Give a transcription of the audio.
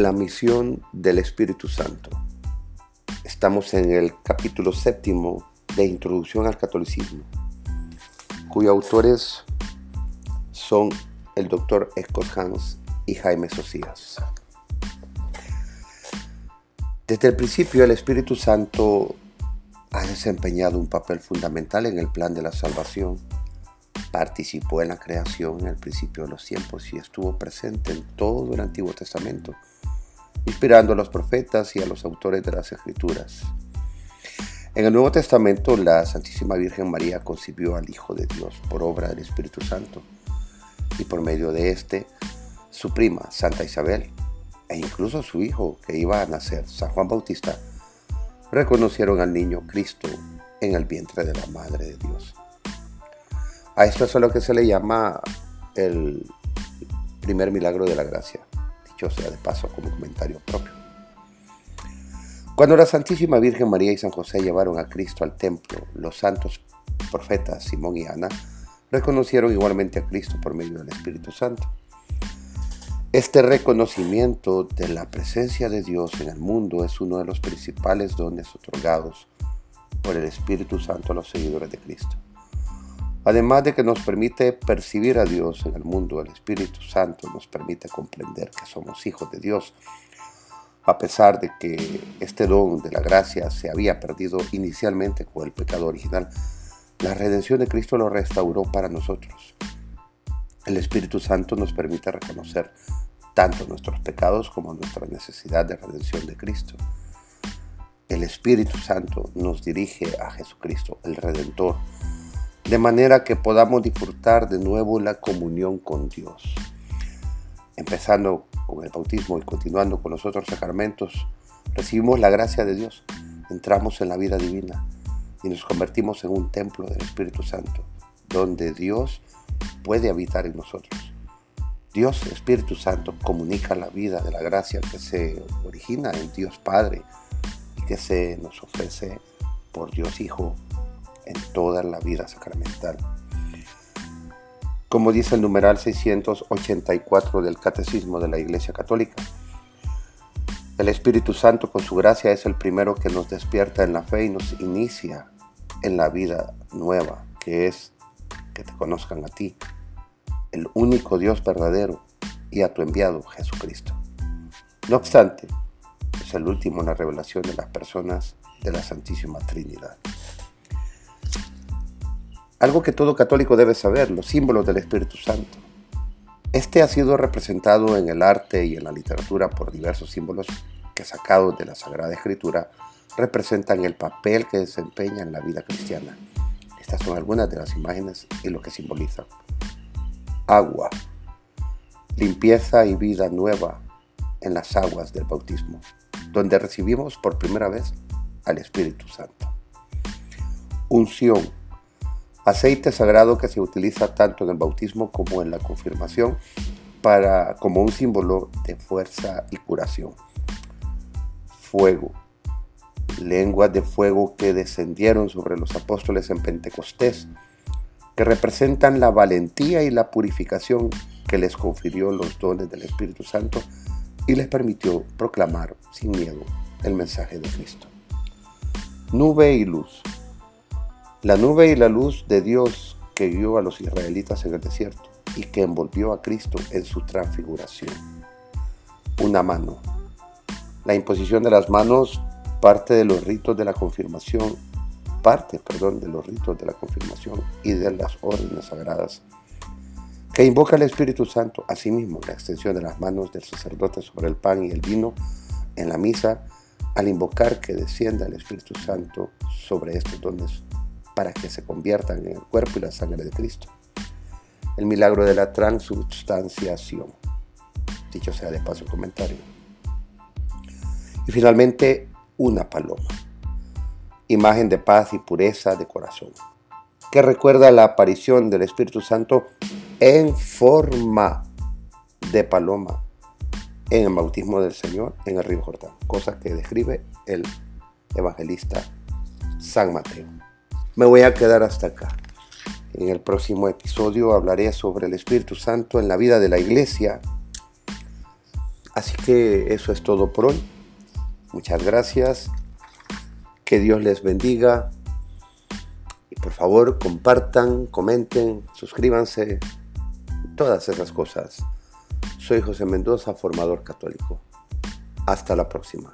La misión del Espíritu Santo. Estamos en el capítulo séptimo de Introducción al Catolicismo, cuyos autores son el doctor Scott Hans y Jaime Socias. Desde el principio el Espíritu Santo ha desempeñado un papel fundamental en el plan de la salvación. Participó en la creación en el principio de los tiempos y estuvo presente en todo el Antiguo Testamento, inspirando a los profetas y a los autores de las Escrituras. En el Nuevo Testamento, la Santísima Virgen María concibió al Hijo de Dios por obra del Espíritu Santo y por medio de éste, su prima, Santa Isabel, e incluso su hijo que iba a nacer, San Juan Bautista, reconocieron al niño Cristo en el vientre de la Madre de Dios. A esto es lo que se le llama el primer milagro de la gracia, dicho sea de paso como comentario propio. Cuando la Santísima Virgen María y San José llevaron a Cristo al templo, los santos profetas Simón y Ana reconocieron igualmente a Cristo por medio del Espíritu Santo. Este reconocimiento de la presencia de Dios en el mundo es uno de los principales dones otorgados por el Espíritu Santo a los seguidores de Cristo. Además de que nos permite percibir a Dios en el mundo, el Espíritu Santo nos permite comprender que somos hijos de Dios, a pesar de que este don de la gracia se había perdido inicialmente con el pecado original. La redención de Cristo lo restauró para nosotros. El Espíritu Santo nos permite reconocer tanto nuestros pecados como nuestra necesidad de redención de Cristo. El Espíritu Santo nos dirige a Jesucristo, el Redentor, de manera que podamos disfrutar de nuevo la comunión con Dios. Empezando con el bautismo y continuando con los otros sacramentos, recibimos la gracia de Dios, entramos en la vida divina y nos convertimos en un templo del Espíritu Santo, donde Dios puede habitar en nosotros. Dios, Espíritu Santo, comunica la vida de la gracia que se origina en Dios Padre y que se nos ofrece por Dios Hijo en toda la vida sacramental. Como dice el numeral 684 del Catecismo de la Iglesia Católica, el Espíritu Santo con su gracia es el primero que nos despierta en la fe y nos inicia en la vida nueva, que es que te conozcan a ti, el único Dios verdadero, y a tu enviado Jesucristo. No obstante, es el último en la revelación de las personas de la Santísima Trinidad. Algo que todo católico debe saber, los símbolos del Espíritu Santo. Este ha sido representado en el arte y en la literatura por diversos símbolos que sacados de la Sagrada Escritura representan el papel que desempeña en la vida cristiana. Estas son algunas de las imágenes y lo que simbolizan. Agua, limpieza y vida nueva en las aguas del bautismo, donde recibimos por primera vez al Espíritu Santo. Unción, aceite sagrado que se utiliza tanto en el bautismo como en la confirmación para, como un símbolo de fuerza y curación. Fuego, lenguas de fuego que descendieron sobre los apóstoles en Pentecostés, que representan la valentía y la purificación que les confirió los dones del Espíritu Santo y les permitió proclamar sin miedo el mensaje de Cristo. Nube y luz. La nube y la luz de Dios que guió a los israelitas en el desierto y que envolvió a Cristo en su transfiguración. Una mano. La imposición de las manos parte de los ritos de la confirmación, parte, perdón, de los ritos de la confirmación y de las órdenes sagradas que invoca el Espíritu Santo, asimismo la extensión de las manos del sacerdote sobre el pan y el vino en la misa, al invocar que descienda el Espíritu Santo sobre estos dones para que se conviertan en el cuerpo y la sangre de Cristo. El milagro de la transubstanciación. Dicho sea de paso comentario. Y finalmente, una paloma, imagen de paz y pureza de corazón, que recuerda la aparición del Espíritu Santo en forma de paloma en el bautismo del Señor en el río Jordán, cosa que describe el evangelista San Mateo. Me voy a quedar hasta acá. En el próximo episodio hablaré sobre el Espíritu Santo en la vida de la iglesia Así que eso es todo por hoy. Muchas gracias. Que Dios les bendiga. Y por favor compartan, comenten, suscríbanse. Todas esas cosas. Soy José Mendoza, formador católico. Hasta la próxima.